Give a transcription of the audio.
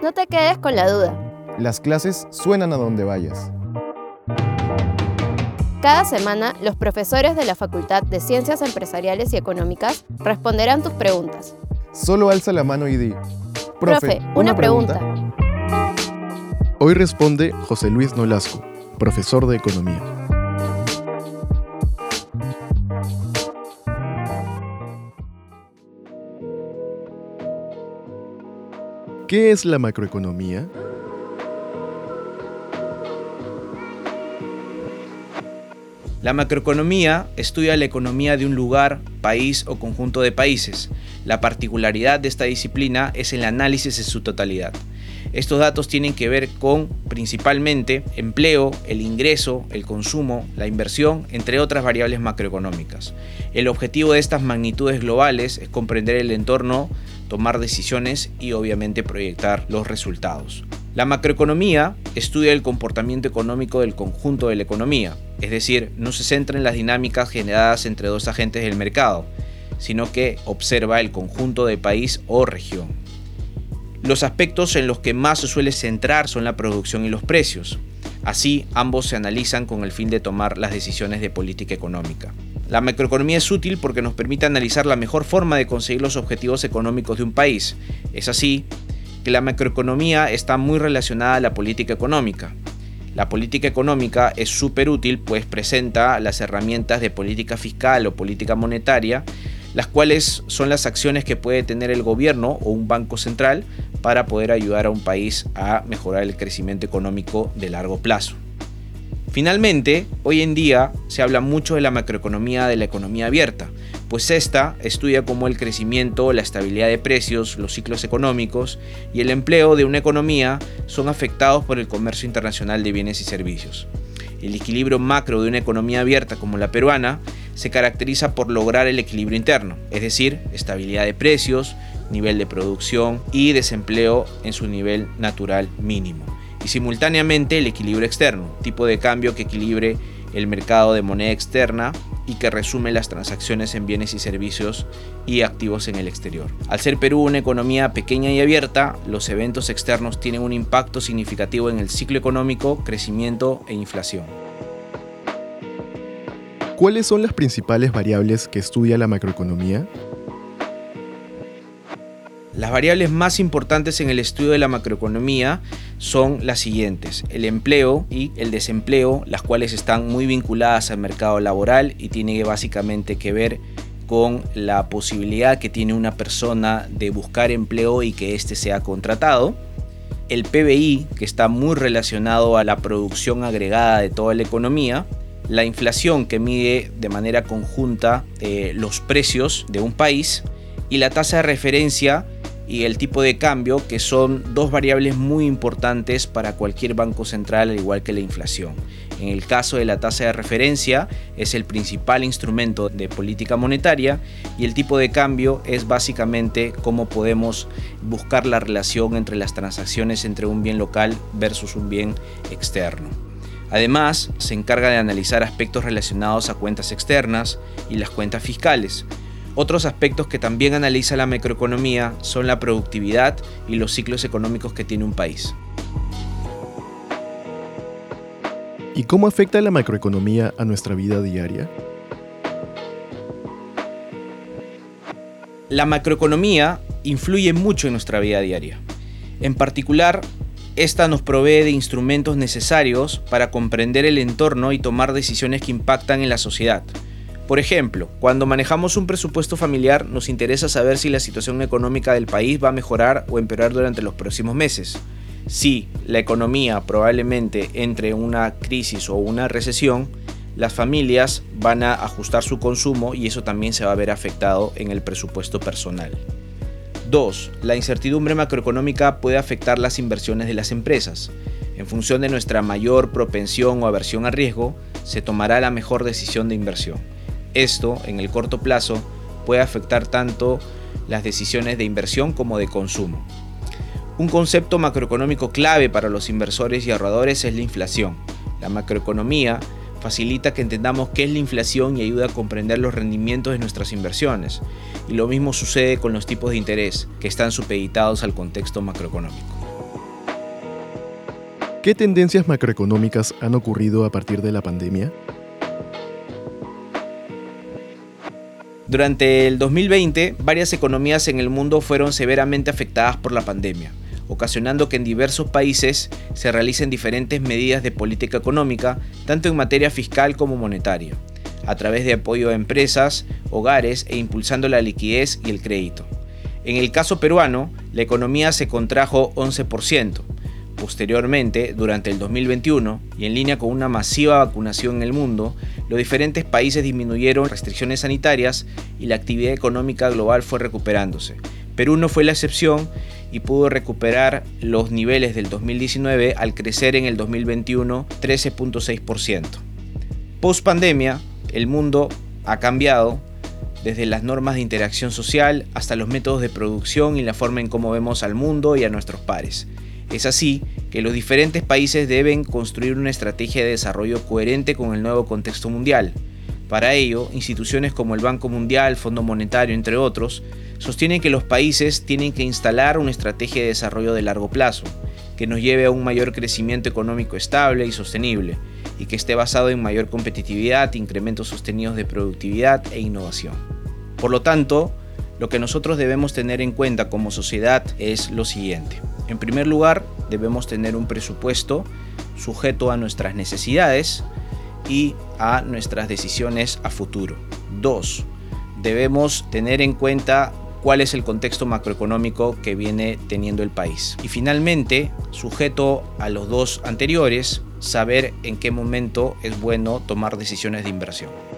No te quedes con la duda. Las clases suenan a donde vayas. Cada semana, los profesores de la Facultad de Ciencias Empresariales y Económicas responderán tus preguntas. Solo alza la mano y di. Profe, una, pregunta. Hoy responde José Luis Nolasco, profesor de Economía. ¿Qué es la macroeconomía? La macroeconomía estudia la economía de un lugar, país o conjunto de países. La particularidad de esta disciplina es el análisis en su totalidad. Estos datos tienen que ver con principalmente empleo, el ingreso, el consumo, la inversión, entre otras variables macroeconómicas. El objetivo de estas magnitudes globales es comprender el entorno, tomar decisiones y obviamente proyectar los resultados. La macroeconomía estudia el comportamiento económico del conjunto de la economía, es decir, no se centra en las dinámicas generadas entre dos agentes del mercado, sino que observa el conjunto de país o región. Los aspectos en los que más se suele centrar son la producción y los precios. Así, ambos se analizan con el fin de tomar las decisiones de política económica. La macroeconomía es útil porque nos permite analizar la mejor forma de conseguir los objetivos económicos de un país. Es así que la macroeconomía está muy relacionada a la política económica. La política económica es súper útil pues presenta las herramientas de política fiscal o política monetaria las cuales son las acciones que puede tener el gobierno o un banco central para poder ayudar a un país a mejorar el crecimiento económico de largo plazo. Finalmente, hoy en día se habla mucho de la macroeconomía de la economía abierta, pues esta estudia cómo el crecimiento, la estabilidad de precios, los ciclos económicos y el empleo de una economía son afectados por el comercio internacional de bienes y servicios. El equilibrio macro de una economía abierta como la peruana se caracteriza por lograr el equilibrio interno, es decir, estabilidad de precios, nivel de producción y desempleo en su nivel natural mínimo. Y simultáneamente el equilibrio externo, tipo de cambio que equilibre el mercado de moneda externa y que resume las transacciones en bienes y servicios y activos en el exterior. Al ser Perú una economía pequeña y abierta, los eventos externos tienen un impacto significativo en el ciclo económico, crecimiento e inflación. ¿Cuáles son las principales variables que estudia la macroeconomía? Las variables más importantes en el estudio de la macroeconomía son las siguientes, el empleo y el desempleo, las cuales están muy vinculadas al mercado laboral y tiene básicamente que ver con la posibilidad que tiene una persona de buscar empleo y que éste sea contratado. El PBI, que está muy relacionado a la producción agregada de toda la economía, la inflación que mide de manera conjunta eh, los precios de un país y la tasa de referencia y el tipo de cambio que son dos variables muy importantes para cualquier banco central al igual que la inflación. En el caso de la tasa de referencia es el principal instrumento de política monetaria y el tipo de cambio es básicamente cómo podemos buscar la relación entre las transacciones entre un bien local versus un bien externo. Además, se encarga de analizar aspectos relacionados a cuentas externas y las cuentas fiscales. Otros aspectos que también analiza la macroeconomía son la productividad y los ciclos económicos que tiene un país. ¿Y cómo afecta la macroeconomía a nuestra vida diaria? La macroeconomía influye mucho en nuestra vida diaria. En particular, esta nos provee de instrumentos necesarios para comprender el entorno y tomar decisiones que impactan en la sociedad. Por ejemplo, cuando manejamos un presupuesto familiar nos interesa saber si la situación económica del país va a mejorar o empeorar durante los próximos meses. Si la economía probablemente entre en una crisis o una recesión, las familias van a ajustar su consumo y eso también se va a ver afectado en el presupuesto personal. 2. La incertidumbre macroeconómica puede afectar las inversiones de las empresas. En función de nuestra mayor propensión o aversión a riesgo, se tomará la mejor decisión de inversión. Esto, en el corto plazo, puede afectar tanto las decisiones de inversión como de consumo. Un concepto macroeconómico clave para los inversores y ahorradores es la inflación. La macroeconomía facilita que entendamos qué es la inflación y ayuda a comprender los rendimientos de nuestras inversiones. Y lo mismo sucede con los tipos de interés, que están supeditados al contexto macroeconómico. ¿Qué tendencias macroeconómicas han ocurrido a partir de la pandemia? Durante el 2020, varias economías en el mundo fueron severamente afectadas por la pandemia, ocasionando que en diversos países se realicen diferentes medidas de política económica, tanto en materia fiscal como monetaria, a través de apoyo a empresas, hogares e impulsando la liquidez y el crédito. En el caso peruano, la economía se contrajo 11%, Posteriormente, durante el 2021, y en línea con una masiva vacunación en el mundo, los diferentes países disminuyeron restricciones sanitarias y la actividad económica global fue recuperándose. Perú no fue la excepción y pudo recuperar los niveles del 2019 al crecer en el 2021 13.6%. Post pandemia, el mundo ha cambiado desde las normas de interacción social hasta los métodos de producción y la forma en cómo vemos al mundo y a nuestros pares. Es así que los diferentes países deben construir una estrategia de desarrollo coherente con el nuevo contexto mundial. Para ello, instituciones como el Banco Mundial, Fondo Monetario, entre otros, sostienen que los países tienen que instalar una estrategia de desarrollo de largo plazo, que nos lleve a un mayor crecimiento económico estable y sostenible, y que esté basado en mayor competitividad, incrementos sostenidos de productividad e innovación. Por lo tanto, lo que nosotros debemos tener en cuenta como sociedad es lo siguiente. En primer lugar, debemos tener un presupuesto sujeto a nuestras necesidades y a nuestras decisiones a futuro. Dos, debemos tener en cuenta cuál es el contexto macroeconómico que viene teniendo el país. Y finalmente, sujeto a los dos anteriores, saber en qué momento es bueno tomar decisiones de inversión.